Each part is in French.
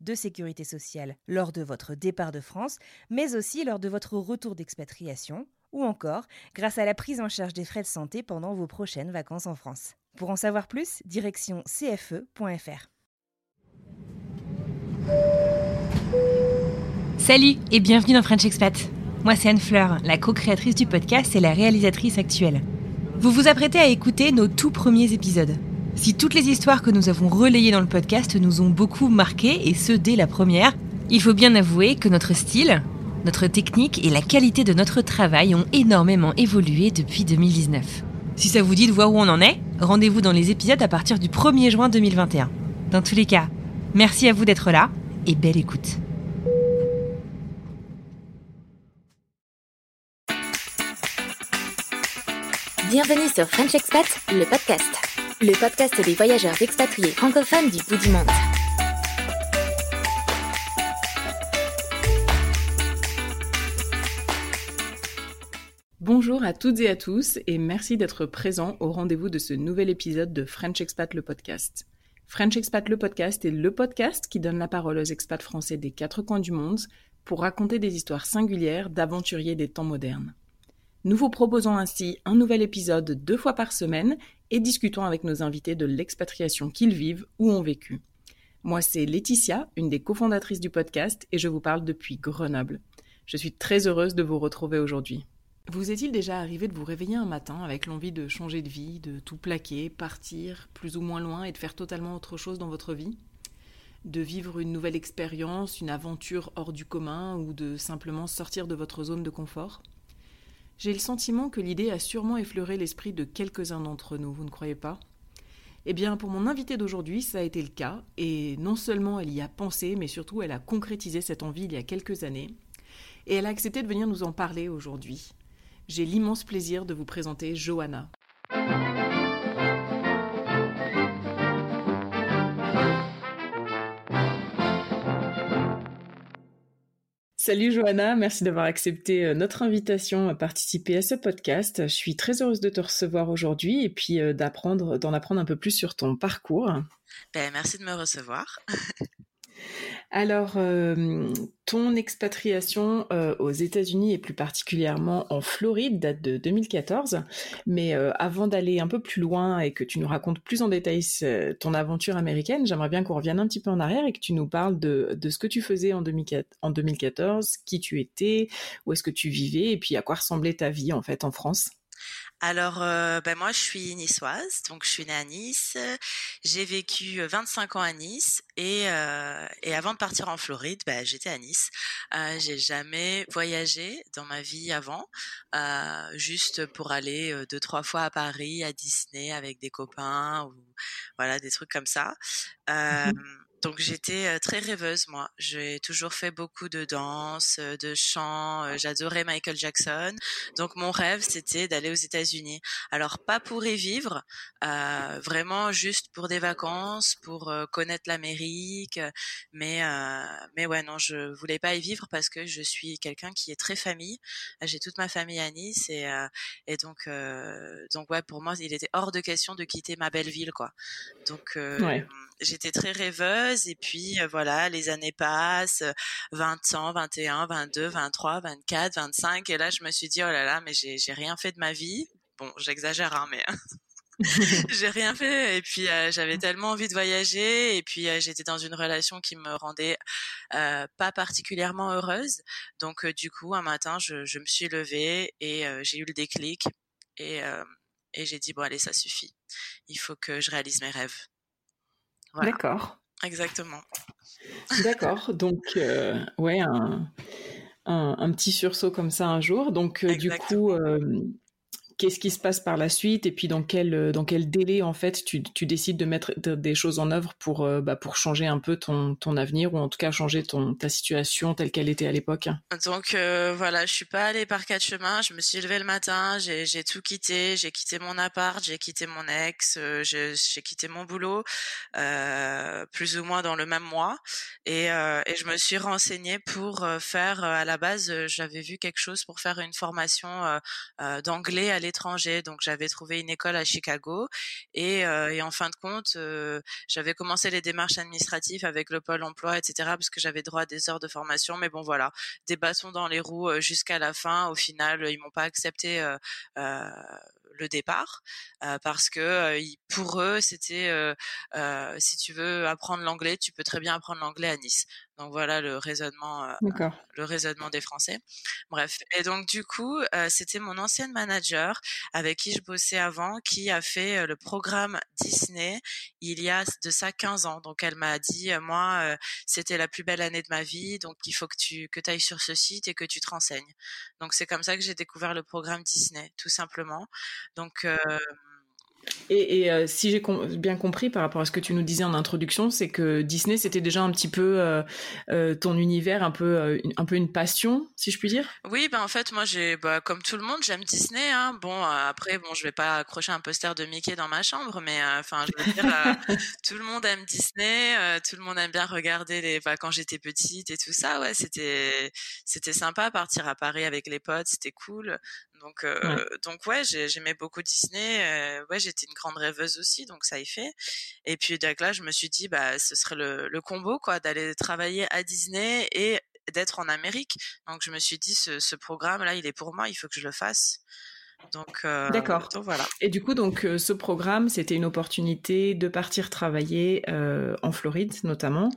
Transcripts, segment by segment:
de sécurité sociale lors de votre départ de France, mais aussi lors de votre retour d'expatriation, ou encore grâce à la prise en charge des frais de santé pendant vos prochaines vacances en France. Pour en savoir plus, direction cfe.fr. Salut et bienvenue dans French Expat. Moi c'est Anne Fleur, la co-créatrice du podcast et la réalisatrice actuelle. Vous vous apprêtez à écouter nos tout premiers épisodes. Si toutes les histoires que nous avons relayées dans le podcast nous ont beaucoup marqué, et ce dès la première, il faut bien avouer que notre style, notre technique et la qualité de notre travail ont énormément évolué depuis 2019. Si ça vous dit de voir où on en est, rendez-vous dans les épisodes à partir du 1er juin 2021. Dans tous les cas, merci à vous d'être là et belle écoute. Bienvenue sur French Expat, le podcast. Le podcast des voyageurs expatriés francophones du bout du monde. Bonjour à toutes et à tous et merci d'être présents au rendez-vous de ce nouvel épisode de French Expat le podcast. French Expat le podcast est le podcast qui donne la parole aux expats français des quatre coins du monde pour raconter des histoires singulières d'aventuriers des temps modernes. Nous vous proposons ainsi un nouvel épisode deux fois par semaine et discutons avec nos invités de l'expatriation qu'ils vivent ou ont vécu. Moi, c'est Laetitia, une des cofondatrices du podcast, et je vous parle depuis Grenoble. Je suis très heureuse de vous retrouver aujourd'hui. Vous est-il déjà arrivé de vous réveiller un matin avec l'envie de changer de vie, de tout plaquer, partir plus ou moins loin et de faire totalement autre chose dans votre vie? De vivre une nouvelle expérience, une aventure hors du commun ou de simplement sortir de votre zone de confort? J'ai le sentiment que l'idée a sûrement effleuré l'esprit de quelques-uns d'entre nous, vous ne croyez pas? Eh bien, pour mon invité d'aujourd'hui, ça a été le cas, et non seulement elle y a pensé, mais surtout elle a concrétisé cette envie il y a quelques années, et elle a accepté de venir nous en parler aujourd'hui j'ai l'immense plaisir de vous présenter Johanna. Salut Johanna, merci d'avoir accepté euh, notre invitation à participer à ce podcast. Je suis très heureuse de te recevoir aujourd'hui et puis euh, d'apprendre, d'en apprendre un peu plus sur ton parcours. Ben, merci de me recevoir. Alors, euh, ton expatriation euh, aux États-Unis et plus particulièrement en Floride date de 2014. Mais euh, avant d'aller un peu plus loin et que tu nous racontes plus en détail ton aventure américaine, j'aimerais bien qu'on revienne un petit peu en arrière et que tu nous parles de, de ce que tu faisais en, 2014, qui tu étais, où est-ce que tu vivais et puis à quoi ressemblait ta vie en fait en France. Alors, euh, ben moi, je suis niçoise, donc je suis née à Nice. J'ai vécu 25 ans à Nice et, euh, et avant de partir en Floride, ben, j'étais à Nice. Euh, j'ai jamais voyagé dans ma vie avant, euh, juste pour aller euh, deux trois fois à Paris, à Disney avec des copains ou voilà des trucs comme ça. Mmh donc j'étais très rêveuse moi. J'ai toujours fait beaucoup de danse, de chant. J'adorais Michael Jackson. Donc mon rêve c'était d'aller aux États-Unis. Alors pas pour y vivre, euh, vraiment juste pour des vacances, pour connaître l'Amérique. Mais mais ouais non, je voulais pas y vivre parce que je suis quelqu'un qui est très famille. J'ai toute ma famille à Nice et et donc donc ouais pour moi il était hors de question de quitter ma belle ville quoi. Donc ouais j'étais très rêveuse et puis voilà, les années passent, 20 ans, 21, 22, 23, 24, 25 et là je me suis dit oh là là, mais j'ai j'ai rien fait de ma vie. Bon, j'exagère hein, mais j'ai rien fait. Et puis j'avais tellement envie de voyager. Et puis j'étais dans une relation qui me rendait pas particulièrement heureuse. Donc du coup, un matin, je, je me suis levée et j'ai eu le déclic. Et, et j'ai dit bon allez, ça suffit. Il faut que je réalise mes rêves. D'accord. Exactement. D'accord. Donc, ouais, un, un, petit sursaut comme ça un jour. Donc, du coup, qu'est-ce qui se passe par la suite et puis dans quel euh, dans quel délai en fait tu, tu décides de mettre des choses en œuvre pour euh, bah, pour changer un peu ton ton avenir ou en tout cas changer ton ta situation telle qu'elle était à l'époque. Donc euh, voilà, je suis pas allée par quatre chemins. Je me suis levée le matin, j'ai tout quitté, j'ai quitté mon appart, j'ai quitté mon ex, j'ai quitté mon boulot, plus ou moins dans le même mois et et je me suis renseignée pour faire à la base j'avais vu quelque chose pour faire une formation d'anglais à étranger. Donc j'avais trouvé une école à Chicago et, euh, et en fin de compte, euh, j'avais commencé les démarches administratives avec le pôle emploi, etc. Parce que j'avais droit à des heures de formation. Mais bon voilà, des bâtons dans les roues euh, jusqu'à la fin. Au final, ils m'ont pas accepté le départ parce que pour eux c'était si tu veux apprendre l'anglais tu peux très bien apprendre l'anglais à Nice donc voilà le raisonnement, euh, le raisonnement des Français. Bref. Et donc du coup, euh, c'était mon ancienne manager avec qui je bossais avant qui a fait euh, le programme Disney il y a de ça 15 ans. Donc elle m'a dit, moi, c'était la plus belle année de ma vie, donc il faut que tu que ailles sur ce site et que tu te renseignes. Donc c'est comme ça que j'ai découvert le programme Disney, tout simplement. Donc et, euh, si j'ai bien compris par rapport à ce que tu nous disais en introduction, c'est que Disney c'était déjà un petit peu euh, euh, ton univers, un peu un peu une passion, si je puis dire? Oui, ben en fait moi j'ai bah, comme tout le monde j'aime Disney. Hein. Bon après bon je vais pas accrocher un poster de Mickey dans ma chambre, mais enfin je veux dire tout le monde aime Disney, tout le monde aime bien regarder les. Bah, quand j'étais petite et tout ça, ouais c'était c'était sympa partir à Paris avec les potes, c'était cool. Donc, euh, donc ouais, j'aimais beaucoup Disney. Euh, ouais, j'étais une grande rêveuse aussi, donc ça y fait. Et puis là, je me suis dit, bah, ce serait le, le combo, quoi, d'aller travailler à Disney et d'être en Amérique. Donc, je me suis dit, ce, ce programme-là, il est pour moi, il faut que je le fasse. Donc, euh, d'accord. voilà. Et du coup, donc euh, ce programme, c'était une opportunité de partir travailler euh, en Floride, notamment.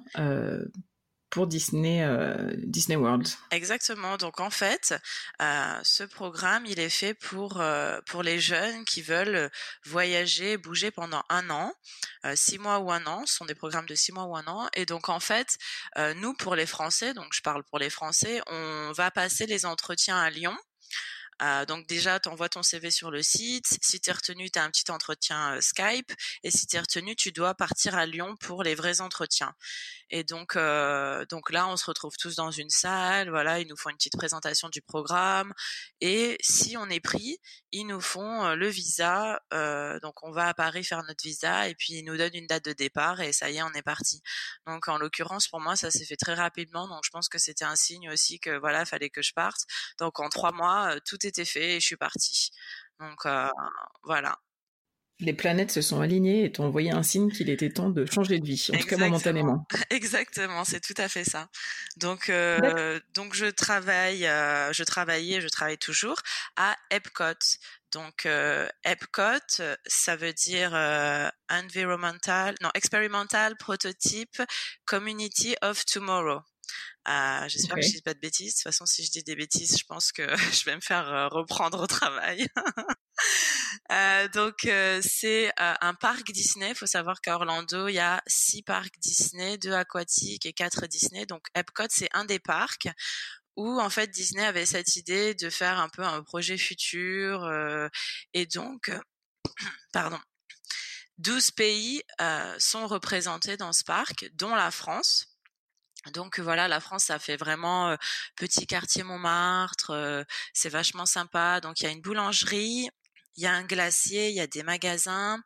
Pour Disney, euh, Disney World. Exactement. Donc en fait, euh, ce programme, il est fait pour euh, pour les jeunes qui veulent voyager, bouger pendant un an, six mois ou un an. Ce sont des programmes de six mois ou un an. Et donc en fait, nous pour les Français, donc je parle pour les Français, on va passer les entretiens à Lyon. donc déjà, tu envoies ton CV sur le site. Si tu es retenu, tu as un petit entretien Skype. Et si tu es retenu, tu dois partir à Lyon pour les vrais entretiens. Et donc, euh, donc là, on se retrouve tous dans une salle. Voilà, ils nous font une petite présentation du programme. Et si on est pris, ils nous font euh, le visa. Euh, donc, on va à Paris faire notre visa et puis ils nous donnent une date de départ et ça y est, on est parti. Donc, en l'occurrence, pour moi, ça s'est fait très rapidement. Donc, je pense que c'était un signe aussi que voilà, fallait que je parte. Donc, en trois mois, tout était fait et je suis partie. Donc, voilà les planètes se sont alignées et t'ont envoyé un signe qu'il était temps de changer de vie, en tout cas momentanément. Exactement, c'est tout à fait ça. Donc, euh, donc je travaille, euh, je travaillais, je travaille toujours à Epcot. Donc euh, Epcot, ça veut dire environmental, non experimental prototype community of tomorrow. Euh, J'espère que je dis pas de bêtises. De toute façon, si je dis des bêtises, je pense que je vais me faire reprendre au travail. Euh, donc euh, c'est euh, un parc Disney. Il faut savoir qu'à Orlando, il y a six parcs Disney, deux aquatiques et quatre Disney. Donc Epcot, c'est un des parcs où en fait Disney avait cette idée de faire un peu un projet futur et donc pardon 12 pays sont représentés dans ce parc dont la France donc voilà, la France, ça fait vraiment petit quartier Montmartre, c'est vachement sympa. Donc il y a une boulangerie, il y a un glacier, il y a des magasins,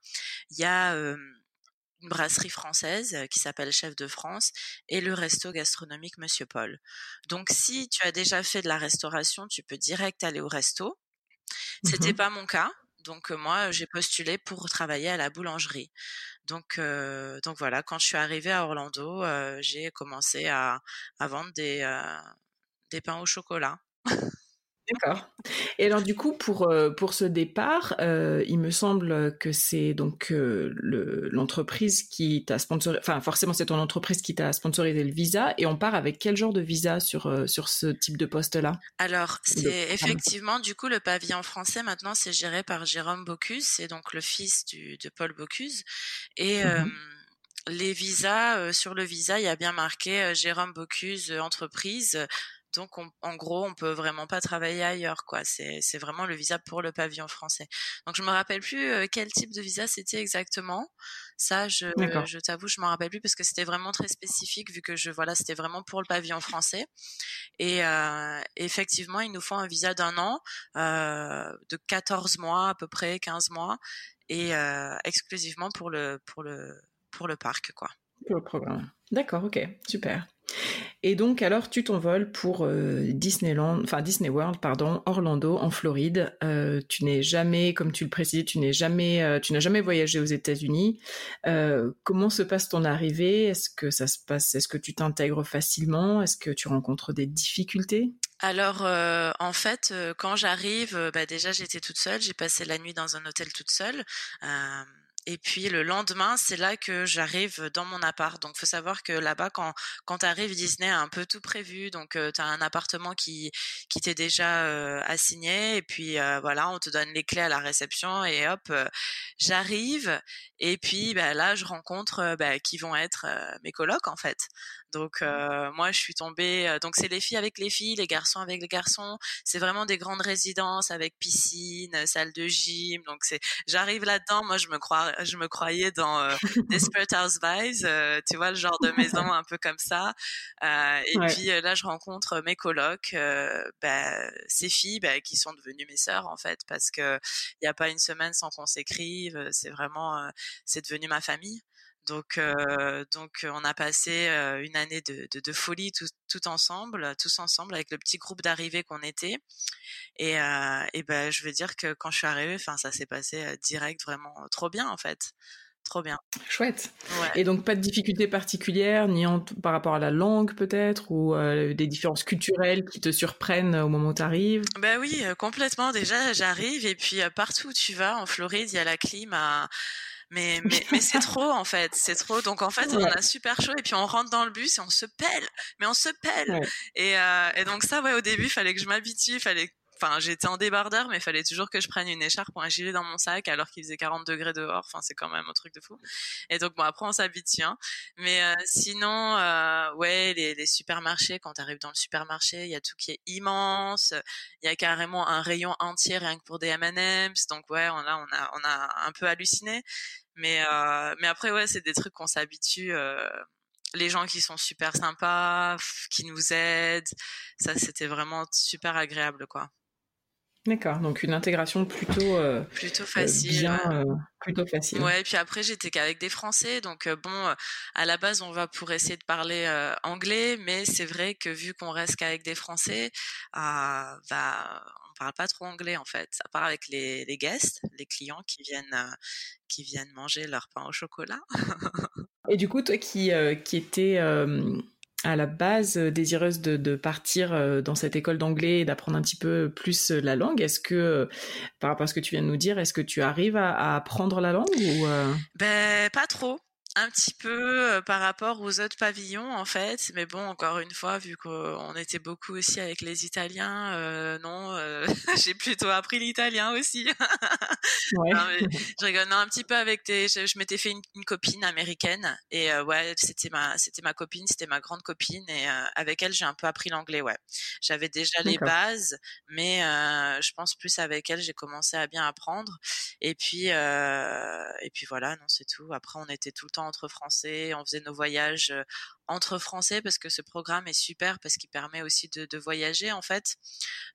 il y a une brasserie française qui s'appelle Chef de France et le resto gastronomique Monsieur Paul. Donc si tu as déjà fait de la restauration, tu peux direct aller au resto. C'était mmh pas mon cas. Donc moi, j'ai postulé pour travailler à la boulangerie. Donc, donc voilà, quand je suis arrivée à Orlando, j'ai commencé à, à, vendre des, des pains au chocolat. D'accord. Et alors du coup, pour, euh, pour ce départ, euh, il me semble que c'est donc euh, l'entreprise qui t'a sponsorisé, enfin forcément c'est ton entreprise qui t'a sponsorisé le visa, et on part avec quel genre de visa sur, sur ce type de poste-là? Alors c'est effectivement du coup le pavillon français maintenant c'est géré par Jérôme Bocuse, c'est donc le fils du, de Paul Bocuse, et mmh les visas, sur le visa il y a bien marqué Jérôme Bocuse entreprise donc, en gros, on peut vraiment pas travailler ailleurs, quoi. C'est, vraiment le visa pour le pavillon français. Donc, je me rappelle plus euh, quel type de visa c'était exactement. Ça, je, je t'avoue, je m'en rappelle plus parce que c'était vraiment très spécifique vu que je, voilà, c'était vraiment pour le pavillon français. Et euh, effectivement, il nous faut un visa d'un an, euh, de 14 mois à peu près, 15 mois, et exclusivement pour le, pour le, pour le parc, quoi. Pour le programme. D'accord, ok, super. Et donc alors tu t'envoles pour euh, Disneyland, enfin Disney World, pardon, Orlando, en Floride. Euh, tu n'es jamais, comme tu le précisais, tu n'es jamais, euh, tu n'as jamais voyagé aux États-Unis. comment se passe ton arrivée? Est-ce que ça se passe Est-ce que tu t'intègres facilement? Est-ce que tu rencontres des difficultés? Alors, en fait, quand j'arrive, bah, déjà j'étais toute seule. J'ai passé la nuit dans un hôtel toute seule. Et puis le lendemain, c'est là que j'arrive dans mon appart. Donc, faut savoir que là-bas, quand quand arrives, Disney a un peu tout prévu. Donc, euh, tu as un appartement qui qui t'est déjà euh, assigné. Et puis euh, voilà, on te donne les clés à la réception. Et hop, j'arrive. Et puis bah, là, je rencontre bah, qui vont être mes colocs en fait. Donc mmh. moi, je suis tombée. donc c'est les filles avec les filles, les garçons avec les garçons. C'est vraiment des grandes résidences avec piscine, salle de gym. Donc c'est, j'arrive là-dedans. Moi, je me crois, je me croyais dans Desperate Housewives. tu vois le genre de maison un peu comme ça. et puis là, je rencontre mes colocs, bah, ces filles bah, qui sont devenues mes sœurs en fait, parce que il n'y a pas une semaine sans qu'on s'écrive. C'est vraiment, c'est devenu ma famille. Donc, donc on a passé une année de, de, folie tout, tout, ensemble, tous ensemble avec le petit groupe d'arrivée qu'on était. Et, et ben, je veux dire que quand je suis arrivée, enfin, ça s'est passé direct, vraiment trop bien en fait. Trop bien. Chouette. Et donc pas de difficultés particulières, ni par rapport à la langue peut-être, ou des différences culturelles qui te surprennent au moment où tu arrives? Ben oui, complètement. Déjà, j'arrive et puis partout où tu vas, en Floride, il y a la clim à mais mais, mais c'est trop en fait c'est trop. Donc en fait on a super chaud et puis on rentre dans le bus et on se pèle mais on se pèle et, euh, et donc ça ouais au début il fallait que je m'habitue fallait enfin j'étais en débardeur mais il fallait toujours que je prenne une écharpe ou un gilet dans mon sac alors qu'il faisait 40 degrés dehors. Enfin c'est quand même un truc de fou. Et donc bon après on s'habitue hein. mais euh, sinon euh, ouais les, les supermarchés quand tu arrives dans le supermarché il y a tout qui est immense. Il y a carrément un rayon entier rien que pour des M&M's. Donc ouais on a on a on a un peu halluciné. Mais euh, mais après ouais c'est des trucs qu'on s'habitue euh, les gens qui sont super sympas, qui nous aident, ça c'était vraiment super agréable quoi. D'accord, donc une intégration plutôt euh, plutôt facile, bien, euh, plutôt facile. Ouais, et puis après j'étais qu'avec des Français, donc euh, bon, à la base on va pour essayer de parler anglais, mais c'est vrai que vu qu'on reste qu'avec des Français, bah on parle pas trop anglais en fait, à part avec les, les guests, les clients qui viennent qui viennent manger leur pain au chocolat. et du coup, toi qui qui étais à la base euh, désireuse de, partir euh, dans cette école d'anglais et d'apprendre un petit peu plus euh, la langue. Est-ce que, par rapport à ce que tu viens de nous dire, est-ce que tu arrives à, apprendre la langue ou Ben pas trop un petit peu par rapport aux autres pavillons en fait. Mais bon encore une fois vu qu'on était beaucoup aussi avec les Italiens non j'ai plutôt appris l'italien aussi. Ouais. je rigole un petit peu avec tes je, m'étais fait une, copine américaine et ouais c'était ma c'était ma copine c'était ma grande copine et avec elle j'ai un peu appris l'anglais ouais. J'avais déjà les bases mais je pense plus avec elle j'ai commencé à bien apprendre. Et puis et puis voilà non c'est tout. Après on était tout le temps entre Français, on faisait nos voyages entre Français parce que ce programme est super parce qu'il permet aussi de, voyager en fait.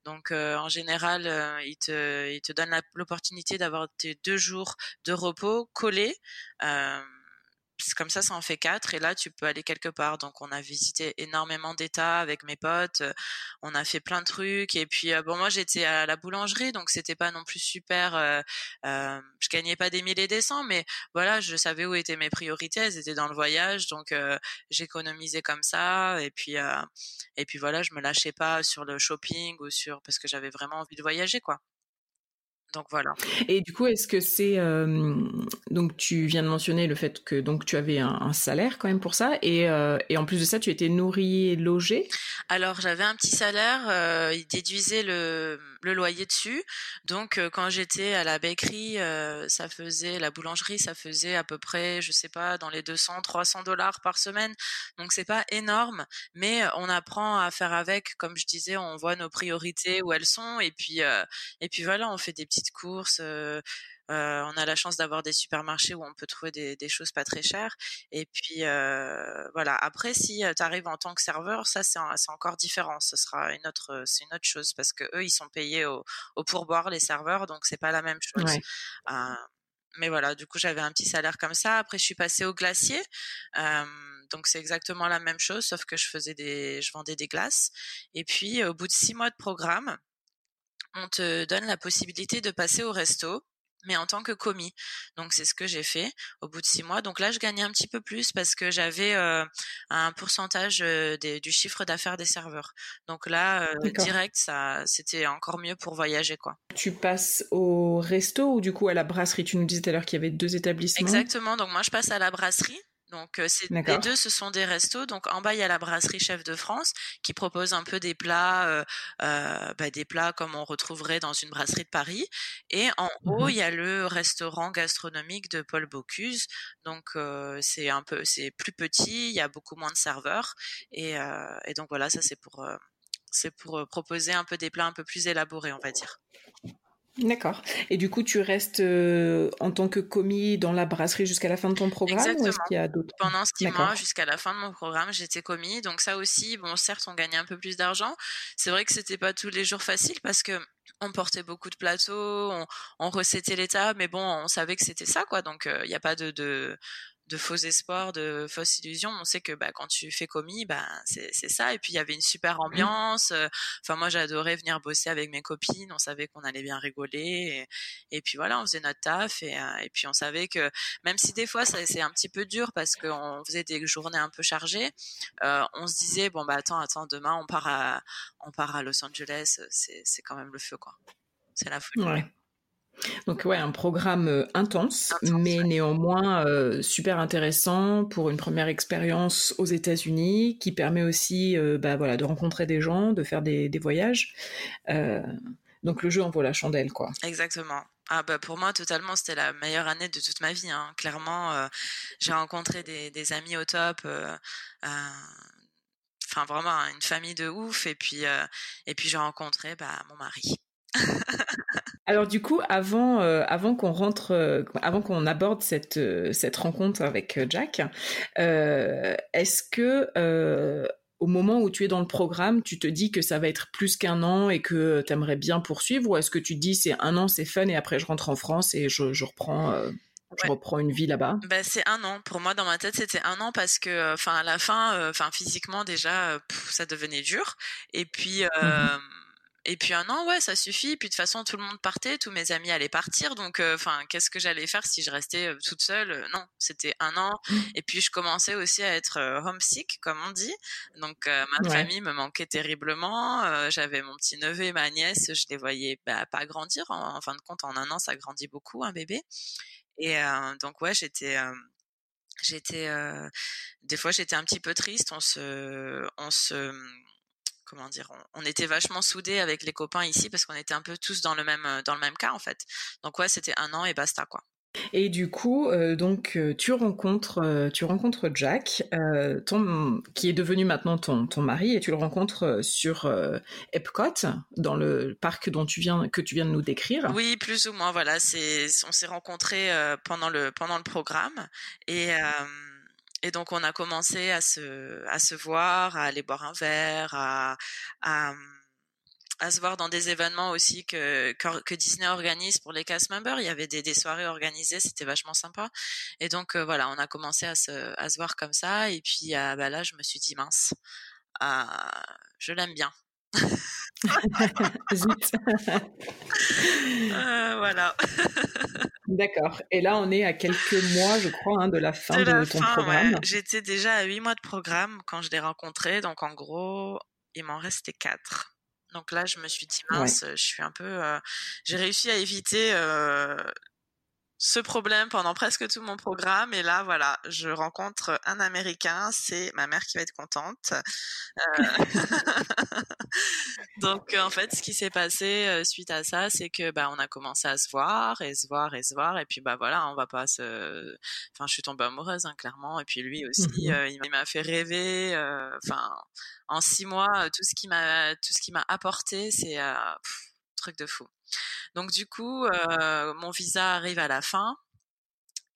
Donc en général, il te il te donne l'opportunité d'avoir tes deux jours de repos collés comme ça, ça en fait quatre. Et là, tu peux aller quelque part. Donc, on a visité énormément d'États avec mes potes. On a fait plein de trucs. Et puis, bon, moi, j'étais à la boulangerie, donc c'était pas non plus super. Euh, je gagnais pas des milliers des cents, mais voilà, je savais où étaient mes priorités. Elles étaient dans le voyage, donc j'économisais comme ça. Et puis, et puis voilà, je me lâchais pas sur le shopping ou sur parce que j'avais vraiment envie de voyager, quoi. Donc voilà. Et du coup, est-ce que c'est donc tu viens de mentionner le fait que donc tu avais un, salaire quand même pour ça et, et, en plus de ça, tu étais nourri et logé? Alors j'avais un petit salaire, il déduisait le, le, loyer dessus. Donc quand j'étais à la bakerie, ça faisait la boulangerie, ça faisait à peu près, je sais pas, dans les 200, 300 dollars par semaine. Donc c'est pas énorme, mais on apprend à faire avec. Comme je disais, on voit nos priorités où elles sont et puis et puis voilà, on fait des petits courses. on a la chance d'avoir des supermarchés où on peut trouver des, choses pas très chères. Et puis voilà. Après, si tu arrives en tant que serveur, ça c'est encore différent. Ce sera une autre, c'est une autre chose parce que eux ils sont payés au, pourboire les serveurs, donc c'est pas la même chose. mais voilà, du coup j'avais un petit salaire comme ça. Après je suis passée au glacier. donc c'est exactement la même chose, sauf que je faisais des, je vendais des glaces. Et puis au bout de six mois de programme, on te donne la possibilité de passer au resto mais en tant que commis. Donc c'est ce que j'ai fait au bout de six mois. Donc là, je gagnais un petit peu plus parce que j'avais euh, un pourcentage euh, du chiffre d'affaires des serveurs. Donc là, euh, direct, ça, c'était encore mieux pour voyager, quoi. Tu passes au resto ou du coup à la brasserie? Tu nous disais tout à l'heure qu'il y avait deux établissements. Exactement. Donc moi, je passe à la brasserie. Donc les deux, ce sont des restos. Donc en bas, il y a la brasserie Chef de France qui propose un peu des plats, bah, des plats comme on retrouverait dans une brasserie de Paris. Et en mmh haut, il y a le restaurant gastronomique de Paul Bocuse. Donc c'est un peu, c'est plus petit, il y a beaucoup moins de serveurs. Et, et donc voilà, ça c'est pour, c'est pour proposer un peu des plats un peu plus élaborés, on va dire. D'accord. Et du coup, tu restes euh, en tant que commis dans la brasserie jusqu'à la fin de ton programme Exactement. ou qu'il y a d'autres Pendant six mois, jusqu'à la fin de mon programme, j'étais commis. Donc ça aussi, bon, certes, on gagnait un peu plus d'argent. C'est vrai que c'était pas tous les jours facile parce que on portait beaucoup de plateaux, on, on recettait l'état, mais bon, on savait que c'était ça, quoi. Donc il euh, n'y a pas de, de de faux espoirs, de fausses illusions. On sait que bah, quand tu fais commis, bah, c'est ça. Et puis il y avait une super mmh. ambiance. Enfin moi j'adorais venir bosser avec mes copines. On savait qu'on allait bien rigoler. Et, puis voilà, on faisait notre taf. Et, et, puis on savait que même si des fois c'est un petit peu dur parce qu'on faisait des journées un peu chargées, euh, on se disait bon bah attends attends demain on part à on part à Los Angeles. C'est quand même le feu quoi. C'est la folie. Donc ouais, un programme euh, intense, mais néanmoins euh, super intéressant pour une première expérience aux États-Unis, qui permet aussi euh, bah, voilà, de rencontrer des gens, de faire des, voyages. donc le jeu en vaut la chandelle, quoi. Exactement. Ah bah pour moi totalement c'était la meilleure année de toute ma vie. Hein. Clairement, j'ai rencontré des, amis au top. Enfin vraiment une famille de ouf et puis et puis j'ai rencontré bah, mon mari. Alors du coup, avant, euh, avant qu'on rentre, euh, avant qu'on aborde cette, euh, cette rencontre avec Jack, est-ce que au moment où tu es dans le programme, tu te dis que ça va être plus qu'un an et que tu aimerais bien poursuivre, ou est-ce que tu te dis c'est un an, c'est fun et après je rentre en France et je, reprends je reprends une vie là-bas? Bah, c'est un an. Pour moi, dans ma tête, c'était un an parce que, enfin, à la fin, enfin, physiquement déjà, ça devenait dur. Et puis, mmh et puis un an, ouais, ça suffit. Puis de toute façon, tout le monde partait, tous mes amis allaient partir. Donc, euh, enfin, qu'est-ce que j'allais faire si je restais euh, toute seule euh, Non, c'était un an. Mmh. Et puis je commençais aussi à être homesick, comme on dit. Donc ma famille me manquait terriblement. J'avais mon petit neveu et ma nièce, je les voyais bah, pas grandir. En, fin de compte, en un an, ça grandit beaucoup, un bébé. Et donc ouais, j'étais j'étais des fois j'étais un petit peu triste on se on se comment dire, on, était vachement soudés avec les copains ici parce qu'on était un peu tous dans le même euh, dans le même cas en fait. Donc ouais, c'était un an et basta quoi. Et du coup, euh, donc euh, tu rencontres, tu rencontres Jack, ton, qui est devenu maintenant ton, ton mari, et tu le rencontres sur Epcot, dans le parc dont tu viens, que tu viens de nous décrire. Oui, plus ou moins. Voilà, c'est, on s'est rencontrés pendant le pendant le programme, et et donc on a commencé à se, à se voir, à aller boire un verre, à, à, à se voir dans des événements aussi que, que, Disney organise pour les cast members. Il y avait des, des soirées organisées, c'était vachement sympa. Et donc euh, voilà, on a commencé à se, à se voir comme ça. Et puis euh, bah, là, je me suis dit mince, euh, je l'aime bien. Zut. voilà. D'accord. Et là, on est à quelques mois, je crois, hein, de la fin de, ton programme. J'étais déjà à huit mois de programme quand je l'ai rencontré. Donc en gros, il m'en restait quatre. Donc là, je me suis dit mince, je suis un peu, euh, j'ai réussi à éviter euh, ce problème pendant presque tout mon programme. Et là, voilà, je rencontre un Américain. C'est ma mère qui va être contente. Euh... Donc, en fait, ce qui s'est passé euh, suite à ça, c'est que bah, on a commencé à se voir et se voir et se voir. Et puis, bah voilà, on va pas se. Enfin, je suis tombée amoureuse, hein, clairement. Et puis lui aussi, mmh euh, il m'a fait rêver. Euh, enfin, en six mois, tout ce qui m'a, tout ce qui m'a apporté, c'est truc de fou. Donc du coup, euh, mon visa arrive à la fin.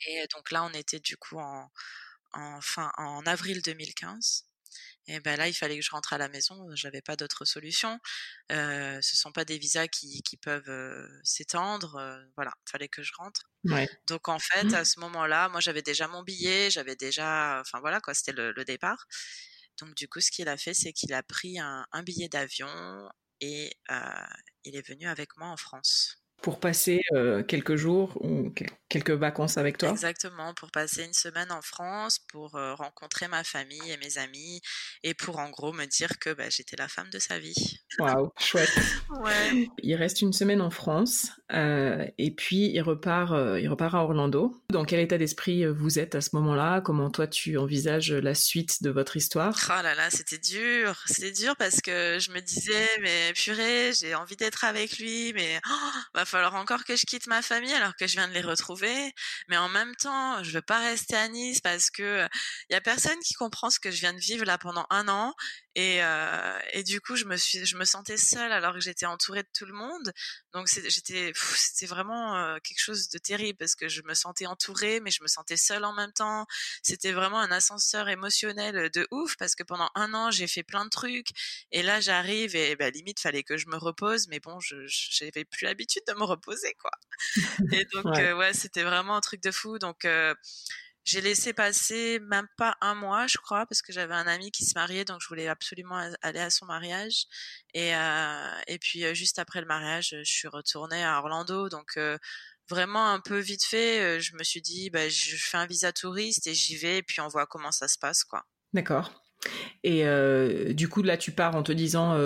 Et donc là, on était du coup en, en, fin, en avril 2015. Et ben là, il fallait que je rentre à la maison. J'avais pas d'autre solution. Euh, ce sont pas des visas qui, qui peuvent euh, s'étendre. Euh, voilà, il fallait que je rentre. Donc en fait, mmh. à ce moment-là, moi j'avais déjà mon billet, j'avais déjà, enfin voilà quoi, c'était le, départ. Donc du coup, ce qu'il a fait, c'est qu'il a pris un, un billet d'avion et il est venu avec moi en France pour passer quelques jours ou quelques vacances avec toi Exactement, pour passer une semaine en France, pour rencontrer ma famille et mes amis, et pour en gros me dire que bah, j'étais la femme de sa vie. Waouh, chouette. ouais. Il reste une semaine en France, et puis il repart, il repart à Orlando. Dans quel état d'esprit vous êtes à ce moment-là? Comment toi tu envisages la suite de votre histoire? Oh là là, c'était dur, c'était dur parce que je me disais, mais purée, j'ai envie d'être avec lui, mais oh, va falloir encore que je quitte ma famille alors que je viens de les retrouver. Mais en même temps, je veux pas rester à Nice parce que il y a personne qui comprend ce que je viens de vivre là pendant un an. Et, euh, et du coup, je me suis, je me sentais seule alors que j'étais entourée de tout le monde. Donc j'étais, c'était vraiment euh, quelque chose de terrible parce que je me sentais entourée, mais je me sentais seule en même temps. C'était vraiment un ascenseur émotionnel de ouf parce que pendant un an, j'ai fait plein de trucs. Et là, j'arrive et bah, limite, fallait que je me repose, mais bon, je j'avais plus l'habitude de me reposer, quoi. Et donc, ouais, euh, ouais c'était vraiment un truc de fou. Donc euh, j'ai laissé passer même pas un mois, je crois, parce que j'avais un ami qui se mariait, donc je voulais absolument aller à son mariage. Et, euh, et puis euh, juste après le mariage, je suis retournée à Orlando, donc euh, vraiment un peu vite fait, euh, je me suis dit, bah, je fais un visa touriste et j'y vais, et puis on voit comment ça se passe, quoi. D'accord. Et du coup, là, tu pars en te disant,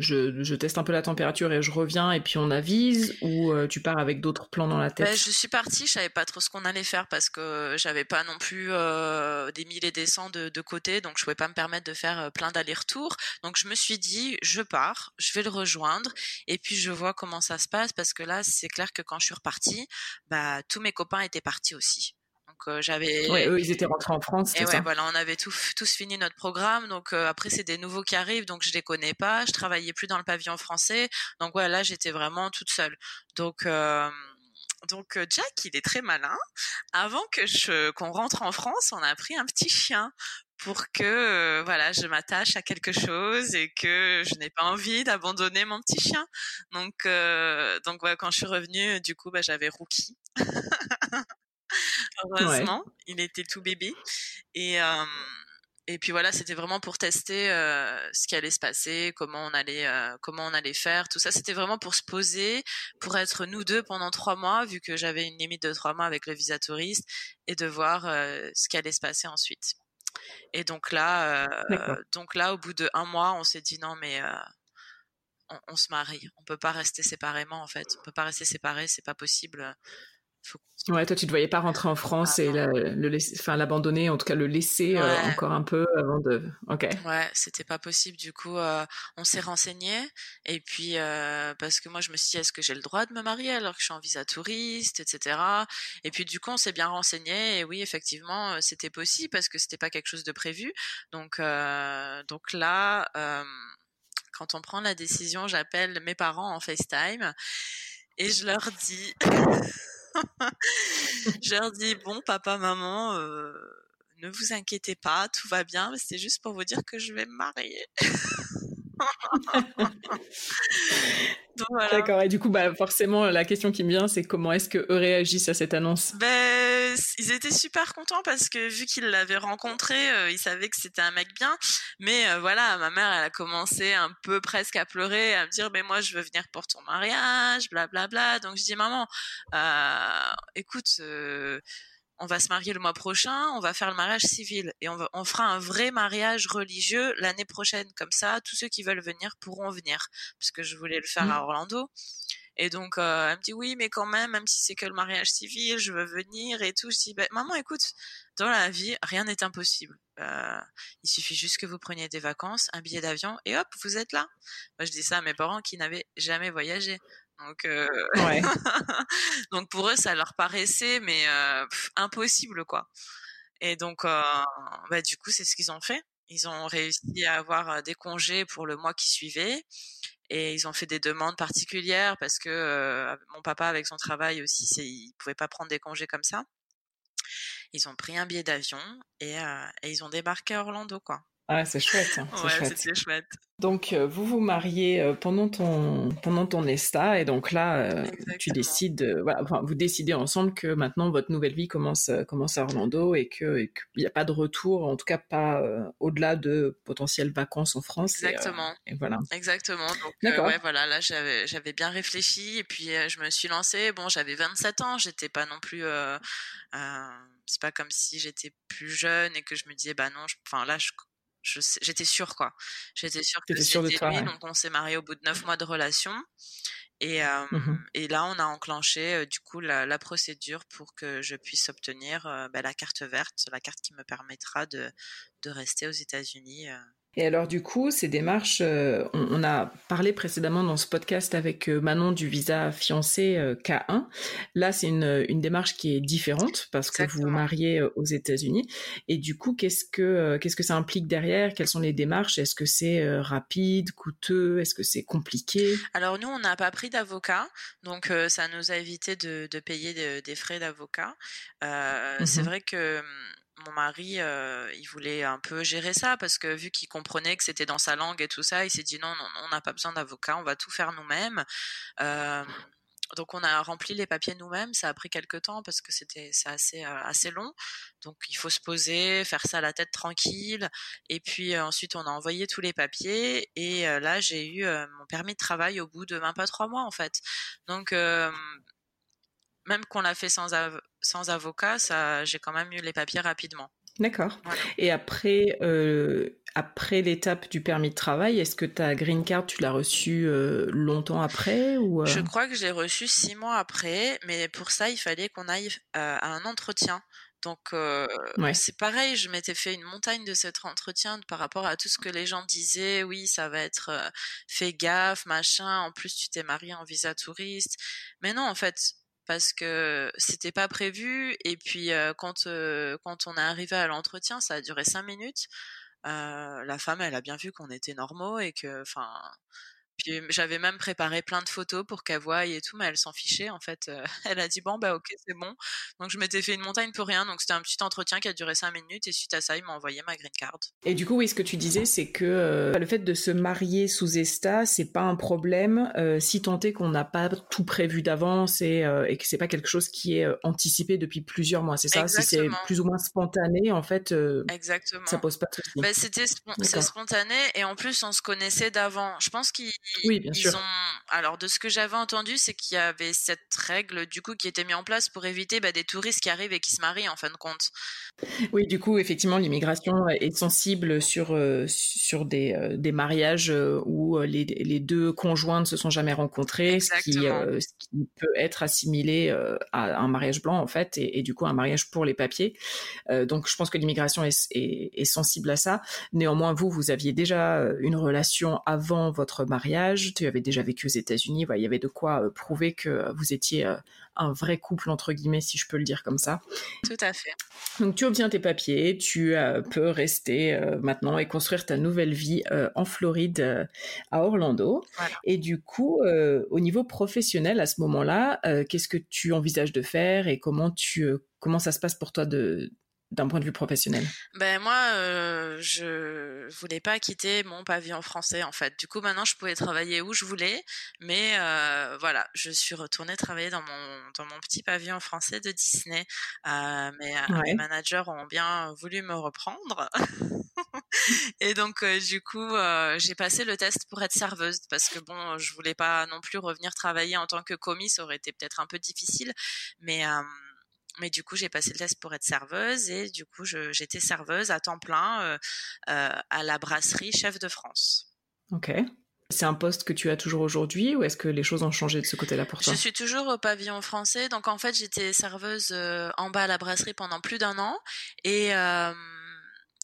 je, teste un peu la température et je reviens et puis on avise ou euh, tu pars avec d'autres plans dans la tête ben, Je suis partie, je savais pas trop ce qu'on allait faire parce que j'avais pas non plus euh, des milliers et des cents de, de, côté, donc je pouvais pas me permettre de faire euh, plein d'allers-retours. Donc je me suis dit, je pars, je vais le rejoindre et puis je vois comment ça se passe parce que là, c'est clair que quand je suis repartie, bah, tous mes copains étaient partis aussi. Donc euh, j'avais. Ouais, eux ils étaient rentrés en France. Et ouais, voilà, on avait tout, tous fini notre programme. Donc euh, après c'est des nouveaux qui arrivent, donc je les connais pas. Je travaillais plus dans le pavillon français. Donc voilà, là j'étais vraiment toute seule. Donc euh, donc Jack, il est très malin. Avant que je qu'on rentre en France, on a pris un petit chien pour que voilà, je m'attache à quelque chose et que je n'ai pas envie d'abandonner mon petit chien. Donc donc voilà, quand je suis revenue, du coup, bah, j'avais Rookie. Heureusement, il était tout bébé. Et, et puis voilà, c'était vraiment pour tester ce qui allait se passer, comment on allait, comment on allait faire, tout ça. C'était vraiment pour se poser, pour être nous deux pendant trois mois, vu que j'avais une limite de trois mois avec le visa touriste, et de voir ce qui allait se passer ensuite. Et donc là, donc là, au bout de un mois, on s'est dit non mais on, on, se marie, on peut pas rester séparément en fait, on peut pas rester séparés, c'est pas possible. Ouais, toi, tu ne voyais pas rentrer en France ah, et l'abandonner, en tout cas le laisser euh, encore un peu avant de. Ok. Ouais, c'était pas possible. Du coup, euh, on s'est renseigné et puis euh, parce que moi, je me suis dit, est-ce que j'ai le droit de me marier alors que je suis en visa touriste, etc. Et puis du coup, on s'est bien renseigné et oui, effectivement, c'était possible parce que c'était pas quelque chose de prévu. Donc, donc là, quand on prend la décision, j'appelle mes parents en FaceTime et je leur dis. je leur dis bon papa maman euh, ne vous inquiétez pas tout va bien c'est juste pour vous dire que je vais me marier D'accord. Et du coup, bah, forcément, la question qui me vient, c'est comment est-ce que eux réagissent à cette annonce? Ben, Ils étaient super contents parce que vu qu'ils l'avaient rencontré, euh, ils savaient que c'était un mec bien. Mais euh, voilà, ma mère, elle a commencé un peu presque à pleurer, à me dire, mais moi, je veux venir pour ton mariage, blablabla. Bla, bla. Donc je dis, maman, euh, écoute on va se marier le mois prochain, on va faire le mariage civil et on, fera un vrai mariage religieux l'année prochaine. Comme ça, tous ceux qui veulent venir pourront venir, parce que je voulais le faire à mmh. Orlando. Et donc, euh, elle me dit oui, mais quand même, même si c'est que le mariage civil, je veux venir et tout. Je dis, bah, maman, écoute, dans la vie, rien n'est impossible. Euh, il suffit juste que vous preniez des vacances, un billet d'avion et hop, vous êtes là. Moi, je dis ça à mes parents qui n'avaient jamais voyagé. Donc, euh, donc pour eux, ça leur paraissait mais euh, impossible quoi. Et donc, euh, bah, du coup, c'est ce qu'ils ont fait. Ils ont réussi à avoir des congés pour le mois qui suivait. Et ils ont fait des demandes particulières parce que mon papa, avec son travail aussi, il pouvait pas prendre des congés comme ça. Ils ont pris un billet d'avion et, et ils ont débarqué à Orlando, quoi. Ah, c'est chouette. Hein, ouais, c'était chouette. Donc, euh, vous vous mariez euh, pendant ton pendant ton ESTA et donc là, euh, tu décides, voilà, enfin, vous décidez ensemble que maintenant votre nouvelle vie commence commence à Orlando et que qu'il n'y a pas de retour, en tout cas pas au-delà de potentielles vacances en France. Exactement. Et, voilà. Exactement. Donc, ouais, voilà, là j'avais j'avais bien réfléchi et puis je me suis lancée. Bon, j'avais 27 ans, j'étais pas non plus. c'est pas comme si j'étais plus jeune et que je me disais bah non, enfin là je j'étais sûre quoi. J'étais sûre que c'était lui, donc on s'est marié au bout de neuf mois de relation. Et, mmh et là, on a enclenché du coup la, procédure pour que je puisse obtenir bah, la carte verte, la carte qui me permettra de, de rester aux États-Unis et alors du coup, ces démarches, euh, on, a parlé précédemment dans ce podcast avec euh, Manon du visa fiancé euh, K1. Là, c'est une, une, démarche qui est différente parce que vous vous mariez aux États-Unis. Et du coup, qu'est-ce que qu'est-ce que ça implique derrière? Quelles sont les démarches? Est-ce que c'est rapide, coûteux? Est-ce que c'est compliqué? Alors nous, on n'a pas pris d'avocat, donc ça nous a évité de, de payer des frais d'avocat. C'est mmh vrai que hum, mon mari, euh, il voulait un peu gérer ça parce que vu qu'il comprenait que c'était dans sa langue et tout ça, il s'est dit non, non, on n'a pas besoin d'avocat, on va tout faire nous-mêmes. Euh, donc on a rempli les papiers nous-mêmes. Ça a pris quelques temps parce que c'était assez euh, assez long. Donc il faut se poser, faire ça à la tête tranquille. Et puis ensuite on a envoyé tous les papiers. Et là j'ai eu mon permis de travail au bout de même pas trois mois en fait. Donc même qu'on l'a fait sans, sans avocat, ça, j'ai quand même eu les papiers rapidement. D'accord. Et après, euh, après l'étape du permis de travail, est-ce que ta green card, tu l'as reçue euh, longtemps après ou euh? Je crois que je l'ai reçue six mois après, mais pour ça, il fallait qu'on aille à un entretien. Donc c'est pareil, je m'étais fait une montagne de cet entretien par rapport à tout ce que les gens disaient. Oui, ça va être fait gaffe, machin. En plus, tu t'es marié en visa touriste. Mais non, en fait, parce que c'était pas prévu et puis quand on est arrivé à l'entretien ça a duré cinq minutes. La femme elle a bien vu qu'on était normaux et que puis j'avais même préparé plein de photos pour qu'elle voie et tout, mais elle s'en fichait en fait. Euh, elle a dit bon bah ok c'est bon. Donc je m'étais fait une montagne pour rien. Donc c'était un petit entretien qui a duré cinq minutes et suite à ça il m'a envoyé ma green card. Et du coup oui ce que tu disais c'est que euh, le fait de se marier sous ESTA c'est pas un problème euh, si tant est qu'on n'a pas tout prévu d'avance et, et, que c'est pas quelque chose qui est anticipé depuis plusieurs mois. C'est ça? Si c'est plus ou moins spontané en fait. Exactement. Ça pose pas de soucis. Bah, c'était spontané et en plus on se connaissait d'avant. Je pense qu'il oui, bien sûr. Alors, de ce que j'avais entendu, c'est qu'il y avait cette règle, du coup, qui était mise en place pour éviter bah, des touristes qui arrivent et qui se marient, en fin de compte. Oui, du coup, effectivement, l'immigration est sensible sur, euh, sur des, euh, des mariages euh, où les, les, deux conjoints ne se sont jamais rencontrés, ce qui, ce qui, peut être assimilé à un mariage blanc, en fait, et, et, du coup, un mariage pour les papiers. donc, je pense que l'immigration est, est, est sensible à ça. Néanmoins, vous, vous aviez déjà une relation avant votre mariage tu avais déjà vécu aux États-Unis, il y avait de quoi euh, prouver que vous étiez euh, un vrai couple entre guillemets, si je peux le dire comme ça. Tout à fait. Donc tu obtiens tes papiers, tu euh, peux rester maintenant et construire ta nouvelle vie en Floride, à Orlando. Et du coup, au niveau professionnel, à ce moment-là, qu'est-ce que tu envisages de faire et comment tu comment ça se passe pour toi de d'un point de vue professionnel Ben moi, euh, je voulais pas quitter mon pavillon français en fait. Du coup, maintenant, je pouvais travailler où je voulais, mais euh, voilà, je suis retournée travailler dans mon dans mon petit pavillon français de Disney. Euh, mais euh, mes managers ont bien voulu me reprendre. Et donc, euh, du coup, euh, j'ai passé le test pour être serveuse parce que bon, je voulais pas non plus revenir travailler en tant que commis, ça aurait été peut-être un peu difficile, mais mais du coup, j'ai passé le test pour être serveuse et du coup, j'étais serveuse à temps plein euh, euh, à la brasserie Chef de France. Ok. C'est un poste que tu as toujours aujourd'hui ou est-ce que les choses ont changé de ce côté-là pour toi? Je suis toujours au pavillon français. Donc en fait, j'étais serveuse euh, en bas à la brasserie pendant plus d'un an et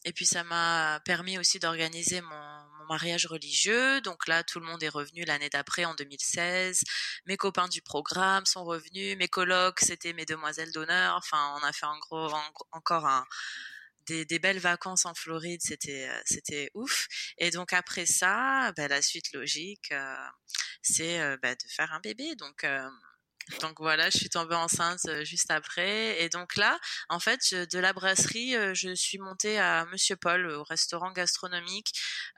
et puis ça m'a permis aussi d'organiser mon, mariage religieux. Donc là, tout le monde est revenu l'année d'après, en 2016. Mes copains du programme sont revenus. Mes colocs, c'était mes demoiselles d'honneur. Enfin, on a fait en gros encore un, des, belles vacances en Floride, c'était euh, c'était ouf. Et donc après ça, bah, la suite logique, euh, c'est euh, bah, de faire un bébé. Donc donc voilà, je suis tombée enceinte juste après. Et donc là, en fait, de la brasserie, je suis montée à Monsieur Paul, au restaurant gastronomique.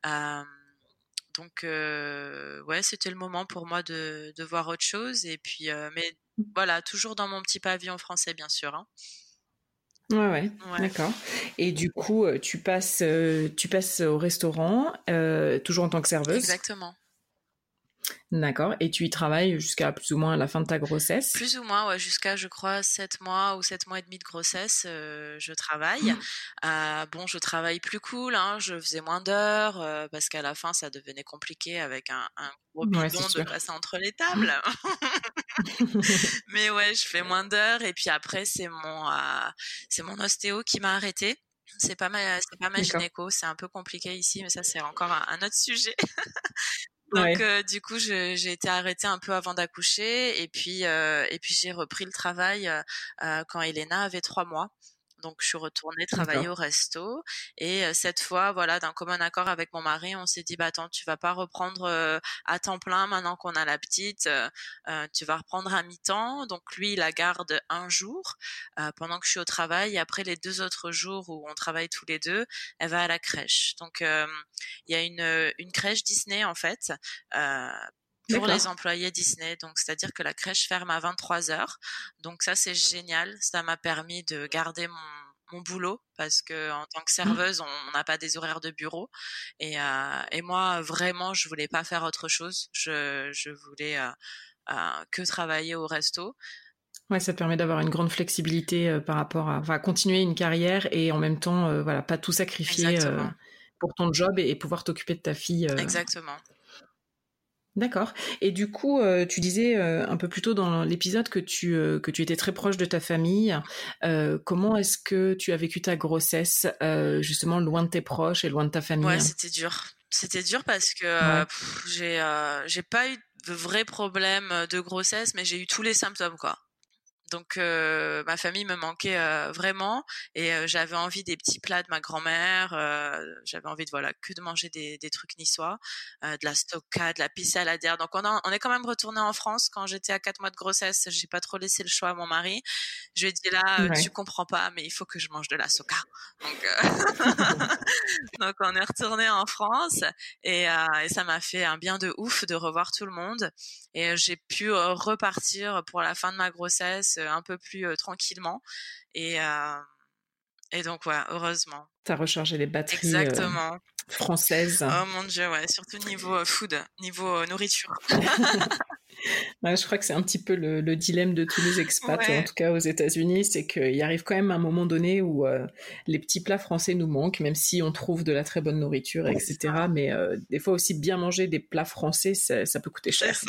donc ouais, c'était le moment pour moi de, de, voir autre chose. Et puis, mais voilà, toujours dans mon petit pavillon français, bien sûr. Hein. Ouais, ouais, d'accord. Et du coup, tu passes, tu passes au restaurant, toujours en tant que serveuse? Exactement. D'accord. Et tu y travailles jusqu'à plus ou moins la fin de ta grossesse? Plus ou moins, ouais, jusqu'à, je crois, 7 mois ou 7 mois et demi de grossesse, euh, je travaille. Mmh. Euh, bon, je travaille plus cool, hein, je faisais moins d'heures, euh, parce qu'à la fin, ça devenait compliqué avec un, gros bidon de passer entre les tables. Mais ouais, je fais moins d'heures, et puis après, c'est mon, c'est mon ostéo qui m'a arrêté. C'est pas ma, c'est pas ma gynéco, c'est un peu compliqué ici, mais ça c'est encore un, un autre sujet. Donc euh, du coup, j'ai été arrêtée un peu avant d'accoucher et puis euh, et puis j'ai repris le travail euh, quand Elena avait trois mois. Donc je suis retournée travailler au resto et cette fois voilà d'un commun accord avec mon mari on s'est dit bah attends tu vas pas reprendre à temps plein maintenant qu'on a la petite tu vas reprendre à mi-temps. Donc lui il la garde un jour pendant que je suis au travail et après les deux autres jours où on travaille tous les deux elle va à la crèche. Donc il y a une une crèche Disney en fait pour les employés Disney. Donc, c'est-à-dire que la crèche ferme à 23 heures. Donc, ça, c'est génial. Ça m'a permis de garder mon, mon boulot parce que en tant que mmh. serveuse, on n'a pas des horaires de bureau. Et, euh, et moi, vraiment, je voulais pas faire autre chose. Je, je voulais euh, euh, que travailler au resto. Ouais, ça te permet d'avoir une grande flexibilité par rapport à enfin, continuer une carrière et en même temps, voilà, pas tout sacrifier pour ton job et, et pouvoir t'occuper de ta fille. Exactement. D'accord. Et du coup, euh, tu disais euh, un peu plus tôt dans l'épisode que tu euh, que tu étais très proche de ta famille. comment est-ce que tu as vécu ta grossesse justement loin de tes proches et loin de ta famille? Ouais, c'était dur. C'était dur parce que j'ai j'ai pas eu de vrais problèmes de grossesse, mais j'ai eu tous les symptômes quoi. Donc euh, ma famille me manquait euh, vraiment et euh, j'avais envie des petits plats de ma grand-mère. j'avais envie de voilà que de manger des, des trucs niçois, de la stocka, de la pisse saladière. Donc on, on est quand même retourné en France quand j'étais à quatre mois de grossesse. J'ai pas trop laissé le choix à mon mari. Je lui ai dit là, tu comprends pas, mais il faut que je mange de la soca. Donc, Donc on est retourné en France et, et ça m'a fait un bien de ouf de revoir tout le monde et j'ai pu repartir pour la fin de ma grossesse euh, un peu plus euh, tranquillement. Et, euh, et donc, ouais, heureusement. Tu as rechargé les batteries Exactement. françaises. Oh mon dieu, ouais, surtout niveau food, niveau nourriture. je crois que c'est un petit peu le, dilemme de tous les expats, en tout cas aux États-Unis, c'est qu'il arrive quand même un moment donné où euh, les petits plats français nous manquent, même si on trouve de la très bonne nourriture, etc. Mais euh, des fois aussi bien manger des plats français, ça, peut coûter cher.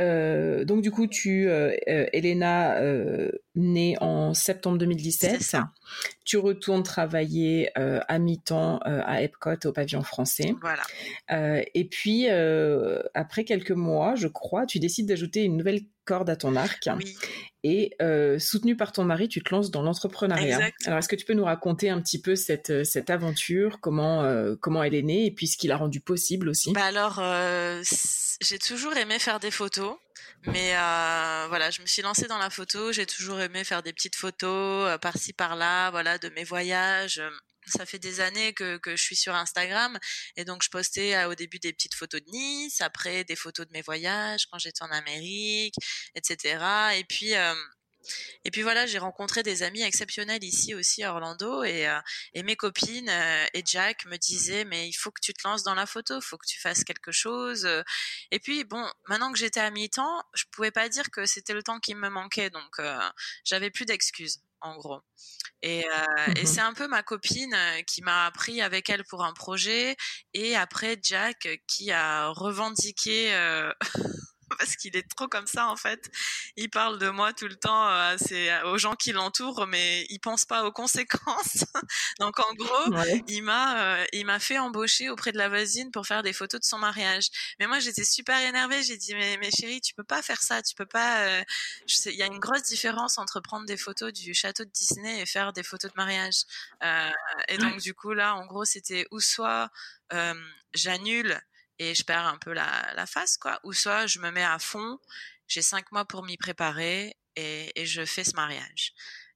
Euh, donc, du coup, tu, Elena, née en septembre 2017. Tu retournes travailler à mi-temps à Epcot au pavillon français. Voilà. et puis après quelques mois, je crois tu décides d'ajouter une nouvelle corde à ton arc. Et euh, soutenu par ton mari, tu te lances dans l'entrepreneuriat. Alors, est-ce que tu peux nous raconter un petit peu cette, euh, cette aventure, comment, euh, comment elle est née et puis ce qui l'a rendu possible aussi? Bah Alors, j'ai toujours aimé faire des photos. Mais euh, voilà, je me suis lancée dans la photo. J'ai toujours aimé faire des petites photos euh, par-ci par-là, voilà, de mes voyages. Ça fait des années que, que je suis sur Instagram et donc je postais euh, au début des petites photos de Nice, après des photos de mes voyages quand j'étais en Amérique, etc. Et puis et puis voilà, j'ai rencontré des amis exceptionnels ici aussi à Orlando et, euh, et mes copines euh, et Jack me disaient mais il faut que tu te lances dans la photo, il faut que tu fasses quelque chose. Euh. Et puis bon, maintenant que j'étais à mi-temps, je pouvais pas dire que c'était le temps qui me manquait, donc j'avais plus d'excuses en gros. Et, euh, et mmh c'est un peu ma copine qui m'a pris avec elle pour un projet, et après Jack qui a revendiqué euh, parce qu'il est trop comme ça en fait. Il parle de moi tout le temps euh, c'est aux gens qui l'entourent, mais il pense pas aux conséquences. Donc en gros, il m'a euh, il m'a fait embaucher auprès de la voisine pour faire des photos de son mariage. Mais moi j'étais super énervée. J'ai dit mais, mais chérie, tu peux pas faire ça. Tu peux pas. Euh, il y a une grosse différence entre prendre des photos du château de Disney et faire des photos de mariage. et donc du coup là, en gros, c'était ou soit j'annule et je perds un peu la, la face, quoi. Ou soit je me mets à fond, j'ai cinq mois pour m'y préparer et, et, je fais ce mariage.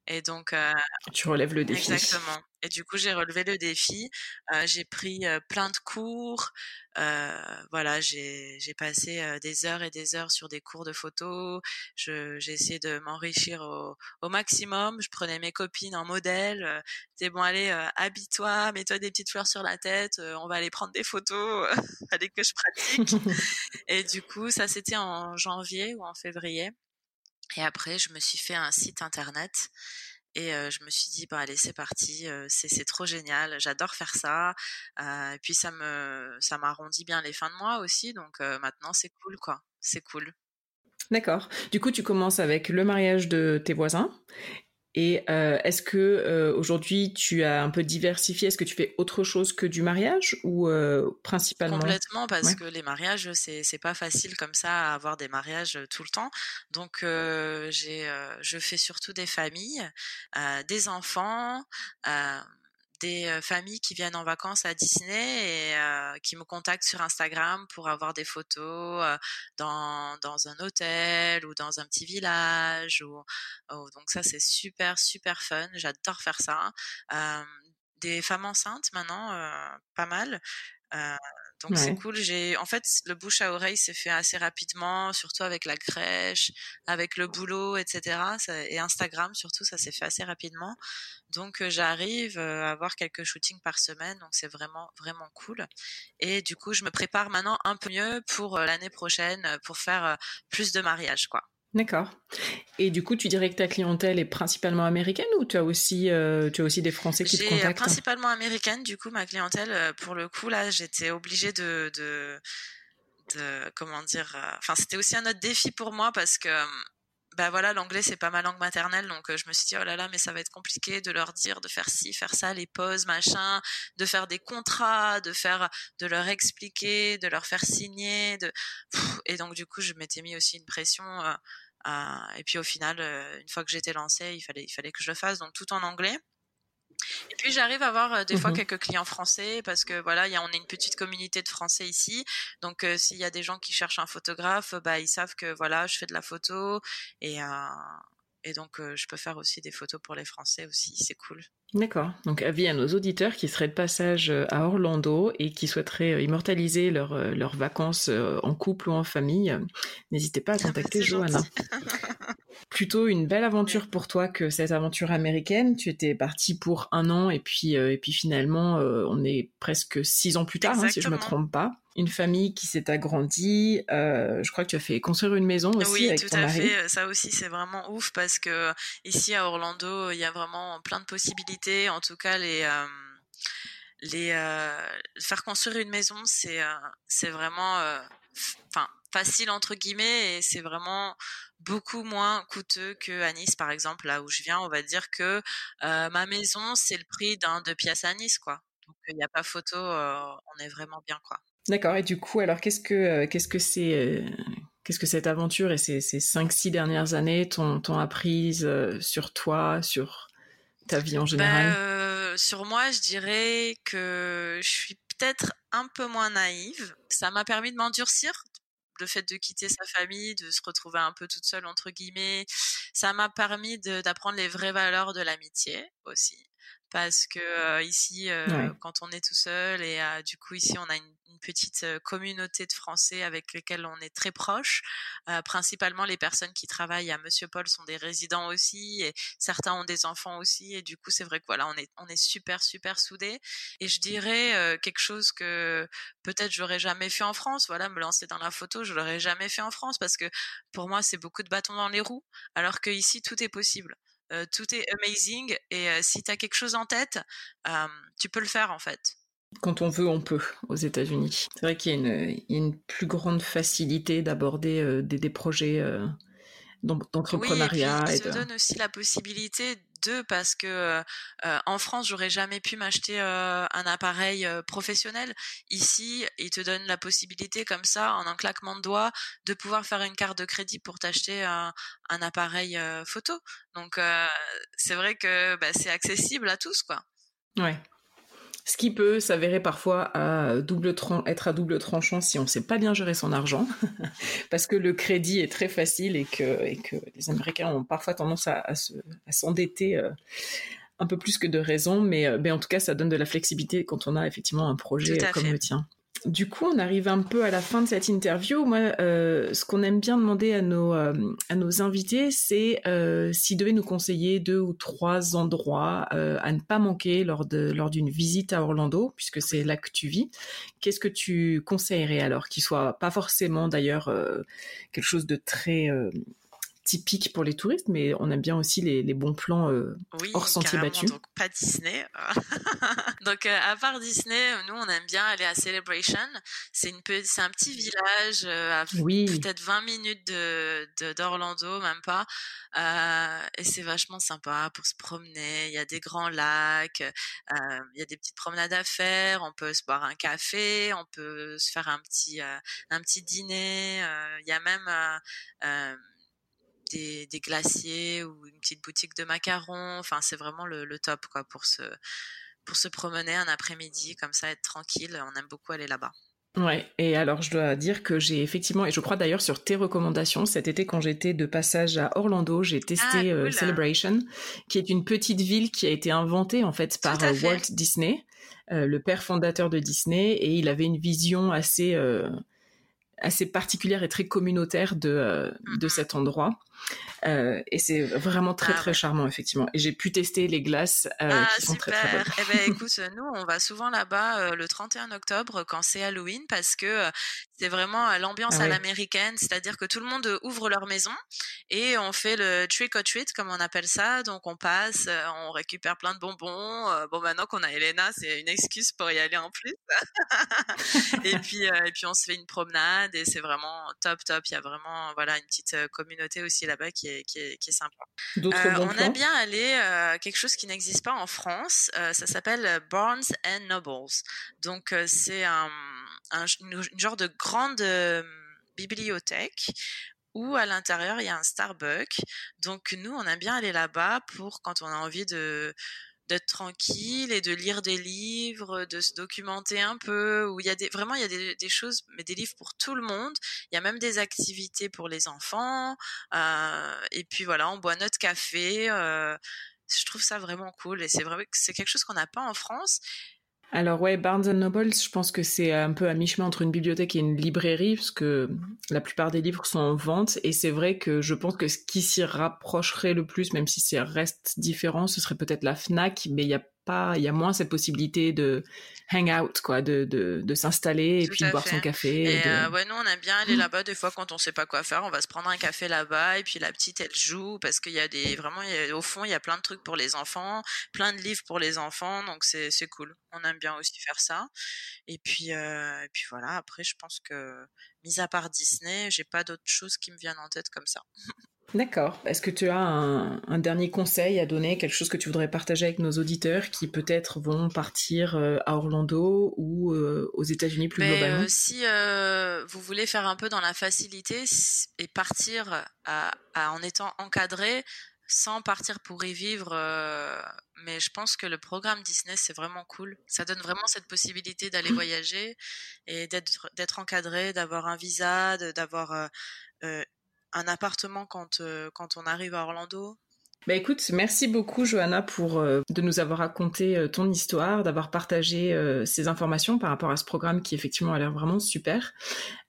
Et donc, euh, tu relèves le défi. Exactement. Et du coup, j'ai relevé le défi. Euh, j'ai pris plein de cours. Euh, voilà, j'ai passé des heures et des heures sur des cours de photo. J'ai essayé de m'enrichir au, au, maximum. Je prenais mes copines en modèle. Disais bon allez, habille-toi, mets-toi des petites fleurs sur la tête. on va aller prendre des photos. Fallait que je pratique. et du coup, ça c'était en janvier ou en février. Et après, je me suis fait un site internet et je me suis dit bah allez c'est parti, c'est trop génial, j'adore faire ça. et puis ça me ça m'arrondit bien les fins de mois aussi, donc maintenant c'est cool quoi, c'est cool. D'accord. Du coup, tu commences avec le mariage de tes voisins et euh, est-ce que euh, aujourd'hui tu as un peu diversifié? Est-ce que tu fais autre chose que du mariage ou euh, principalement? Complètement, parce que les mariages c'est c'est pas facile comme ça à avoir des mariages tout le temps. Donc j'ai je fais surtout des familles, des enfants des familles qui viennent en vacances à Disney et euh, qui me contactent sur Instagram pour avoir des photos euh, dans, dans un hôtel ou dans un petit village. Ou, oh, donc ça, c'est super, super fun. J'adore faire ça. Euh, des femmes enceintes maintenant, pas mal. Donc c'est cool. J'ai en fait le bouche à oreille s'est fait assez rapidement, surtout avec la crèche, avec le boulot, etc. et Instagram surtout, ça s'est fait assez rapidement. Donc j'arrive à avoir quelques shootings par semaine, donc c'est vraiment vraiment cool. Et du coup, je me prépare maintenant un peu mieux pour l'année prochaine pour faire plus de mariages, quoi. D'accord. Et du coup, tu dirais que ta clientèle est principalement américaine ou tu as aussi, euh, tu as aussi des Français qui te contactent? principalement américaine. Du coup, ma clientèle, euh, pour le coup, là, j'étais obligée de, de, de, comment dire. Euh, enfin, c'était aussi un autre défi pour moi parce que bah voilà, l'anglais c'est pas ma langue maternelle, donc je me suis dit oh là là, mais ça va être compliqué de leur dire de faire ci, faire ça, les pauses, machin, de faire des contrats, de faire, de leur expliquer, de leur faire signer, de et donc du coup je m'étais mis aussi une pression et puis au final, euh, une fois que j'étais lancée, il fallait, il fallait que je le fasse, donc tout en anglais. Et puis j'arrive à avoir euh, des fois mmh quelques clients français parce que voilà, y a, on est une petite communauté de Français ici. Donc euh, s'il y a des gens qui cherchent un photographe, bah ils savent que voilà, je fais de la photo et et donc je peux faire aussi des photos pour les Français aussi, c'est cool. D'accord. Donc avis à nos auditeurs qui seraient de passage euh, à Orlando et qui souhaiteraient euh, immortaliser euh, leurs vacances en couple ou en famille, n'hésitez pas à ah, contacter Johanna. Plutôt une belle aventure pour toi que cette aventure américaine. Tu étais parti pour un an et puis et puis finalement on est presque six ans plus tard hein, si je me trompe pas une famille qui s'est agrandie. Euh, je crois que tu as fait construire une maison aussi oui, avec tout à fait. Ça aussi, c'est vraiment ouf parce que ici à Orlando, il y a vraiment plein de possibilités. En tout cas, les euh, les euh, faire construire une maison, c'est c'est vraiment enfin facile entre guillemets et c'est vraiment beaucoup moins coûteux que à Nice par exemple là où je viens on va dire que ma maison c'est le prix d'un deux pièces à Nice quoi donc il n'y a pas photo on est vraiment bien quoi D'accord. Et du coup, alors qu'est-ce que euh, qu'est-ce que c'est euh, qu'est-ce que cette aventure et ces ces cinq six dernières années t'ont t'ont apprise euh, sur toi, sur ta vie en général? ben, Sur moi, je dirais que je suis peut-être un peu moins naïve. Ça m'a permis de m'endurcir, le fait de quitter sa famille, de se retrouver un peu toute seule entre guillemets, ça m'a permis d'apprendre les vraies valeurs de l'amitié aussi parce que ici, quand on est tout seul et du coup ici on a une, petite communauté de Français avec lesquels on est très proche. principalement les personnes qui travaillent à Monsieur Paul sont des résidents aussi et certains ont des enfants aussi et du coup c'est vrai que voilà on est on est super super soudés et je dirais quelque chose que peut-être j'aurais jamais fait en France. Voilà me lancer dans la photo je l'aurais jamais fait en France parce que pour moi c'est beaucoup de bâtons dans les roues alors que ici tout est possible. Euh, tout est amazing et euh, si tu as quelque chose en tête, tu peux le faire en fait. Quand on veut, on peut aux États-Unis. C'est vrai qu'il y, a une plus grande facilité d'aborder euh, des, projets d'entrepreneuriat. Oui, et, puis, te donne aussi la possibilité deux parce que en France, j'aurais jamais pu m'acheter un appareil professionnel. Ici, ils te donnent la possibilité comme ça, en un claquement de doigts, de pouvoir faire une carte de crédit pour t'acheter un, appareil photo. Donc c'est vrai que bah, c'est accessible à tous, quoi. Ouais ce qui peut s'avérer parfois à double être à double tranchant si on ne sait pas bien gérer son argent, parce que le crédit est très facile et que, et que les Américains ont parfois tendance à, à s'endetter euh, un peu plus que de raison, mais, euh, mais, en tout cas, ça donne de la flexibilité quand on a effectivement un projet comme le tien. Du coup, on arrive un peu à la fin de cette interview. Moi, euh, ce qu'on aime bien demander à nos, euh, à nos invités, c'est euh, s'ils devaient nous conseiller deux ou trois endroits euh, à ne pas manquer lors de lors d'une visite à Orlando, puisque c'est là que tu vis. Qu'est-ce que tu conseillerais alors, qui soit pas forcément d'ailleurs quelque chose de très typique pour les touristes, mais on aime bien aussi les, bons plans euh, hors sentier battu. Donc pas Disney. donc euh, à part Disney, nous on aime bien aller à Celebration. C'est une c'est un petit village euh, à peut-être 20 minutes de d'Orlando, même pas. et c'est vachement sympa pour se promener. Il y a des grands lacs, il y a des petites promenades à faire. On peut se boire un café, on peut se faire un petit un petit dîner. Il y a même des, glaciers ou une petite boutique de macarons. Enfin, c'est vraiment le, top quoi pour se pour se promener un après-midi comme ça, être tranquille. On aime beaucoup aller là-bas. Ouais, et alors je dois dire que j'ai effectivement, et je crois d'ailleurs sur tes recommandations, cet été quand j'étais de passage à Orlando, j'ai testé ah, euh, Celebration, qui est une petite ville qui a été inventée en fait par euh, Walt Disney, euh, le père fondateur de Disney, et il avait une vision assez assez particulière et très communautaire de, de mm-hmm. cet endroit. Euh, et c'est vraiment très ah très charmant effectivement. Et j'ai pu tester les glaces euh, ah, qui sont très très bonnes. Eh ben écoute, nous on va souvent là-bas euh, le 31 octobre quand c'est Halloween parce que c'est vraiment l'ambiance ah à l'américaine, c'est-à-dire que tout le monde ouvre leur maison et on fait le trick or treat comme on appelle ça. Donc on passe, on récupère plein de bonbons. bon maintenant qu'on a Elena, c'est une excuse pour y aller en plus. et puis et puis on se fait une promenade et c'est vraiment top top. Il y a vraiment voilà une petite communauté aussi là-bas qui est, qui est, qui est sympa. Euh, on aime bien euh, quelque chose qui n'existe pas en France. Euh, ça s'appelle Barnes and Nobles. Donc c'est un, un, une, genre de grande bibliothèque où à l'intérieur il y a un Starbucks. Donc nous on aime bien aller là-bas pour quand on a envie de d'être tranquille et de lire des livres, de se documenter un peu, où il y a des, vraiment il y a des, des choses, mais des livres pour tout le monde. Il y a même des activités pour les enfants. Euh, et puis voilà, on boit notre café. Euh, je trouve ça vraiment cool et c'est vrai c'est quelque chose qu'on n'a pas en France. Alors ouais, Barnes Noble, je pense que c'est un peu à mi-chemin entre une bibliothèque et une librairie, parce que la plupart des livres sont en vente, et c'est vrai que je pense que ce qui s'y rapprocherait le plus, même si ça reste différent, ce serait peut-être la FNAC, mais il y a pas, il y a moins cette possibilité de hang out, quoi, de, de, de s'installer et puis de boire son café. Et, euh, ouais, nous on aime bien aller là-bas. Des fois, quand on sait pas quoi faire, on va se prendre un café là-bas et puis la petite elle joue parce qu'il y a des vraiment, au fond, il y a plein de trucs pour les enfants, plein de livres pour les enfants, donc c'est c'est cool. On aime bien aussi faire ça. Et puis euh, et puis voilà. Après, je pense que mis à part Disney, j'ai pas d'autres choses qui me viennent en tête comme ça. D'accord. Est-ce que tu as un, dernier conseil à donner, quelque chose que tu voudrais partager avec nos auditeurs qui peut-être vont partir euh, à Orlando ou euh, aux États-Unis plus ben, globalement? euh, Si vous voulez faire un peu dans la facilité et partir en étant encadré, sans partir pour y vivre. euh, mais je pense que le programme Disney, c'est vraiment cool. Ça donne vraiment cette possibilité d'aller voyager et d'être encadré, d'avoir un visa, d'avoir euh, un appartement quand, euh, quand on arrive à Orlando? Bah écoute, merci beaucoup Johanna pour euh, de nous avoir raconté euh, ton histoire, d'avoir partagé ces informations par rapport à ce programme qui effectivement a l'air vraiment super.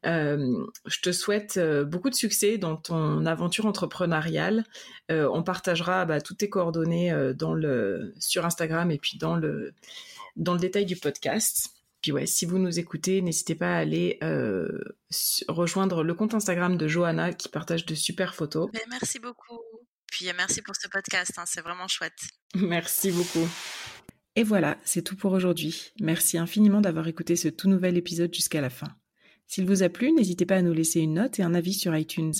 Je te souhaite beaucoup de succès dans ton aventure entrepreneuriale. On partagera bah, toutes tes coordonnées dans le sur Instagram et puis dans le dans le détail du podcast. Puis ouais, si vous nous écoutez, n'hésitez pas à aller euh, rejoindre le compte Instagram de Johanna qui partage de super photos. Mais merci beaucoup. Puis euh, merci pour ce podcast, hein, c'est vraiment chouette. Merci beaucoup. Et voilà, c'est tout pour aujourd'hui. Merci infiniment d'avoir écouté ce tout nouvel épisode jusqu'à la fin. S'il vous a plu, n'hésitez pas à nous laisser une note et un avis sur iTunes.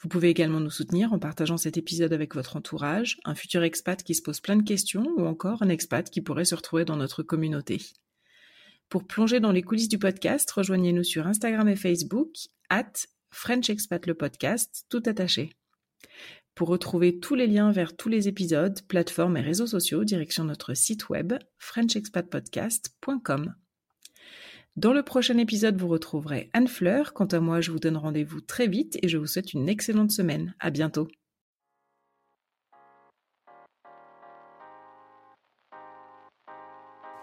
Vous pouvez également nous soutenir en partageant cet épisode avec votre entourage, un futur expat qui se pose plein de questions ou encore un expat qui pourrait se retrouver dans notre communauté. Pour plonger dans les coulisses du podcast, rejoignez-nous sur Instagram et Facebook, at French Expat le podcast, tout attaché. Pour retrouver tous les liens vers tous les épisodes, plateformes et réseaux sociaux, direction notre site web frenchexpatpodcast.com. Dans le prochain épisode, vous retrouverez Anne Fleur. Quant à moi, je vous donne rendez-vous très vite et je vous souhaite une excellente semaine. À bientôt.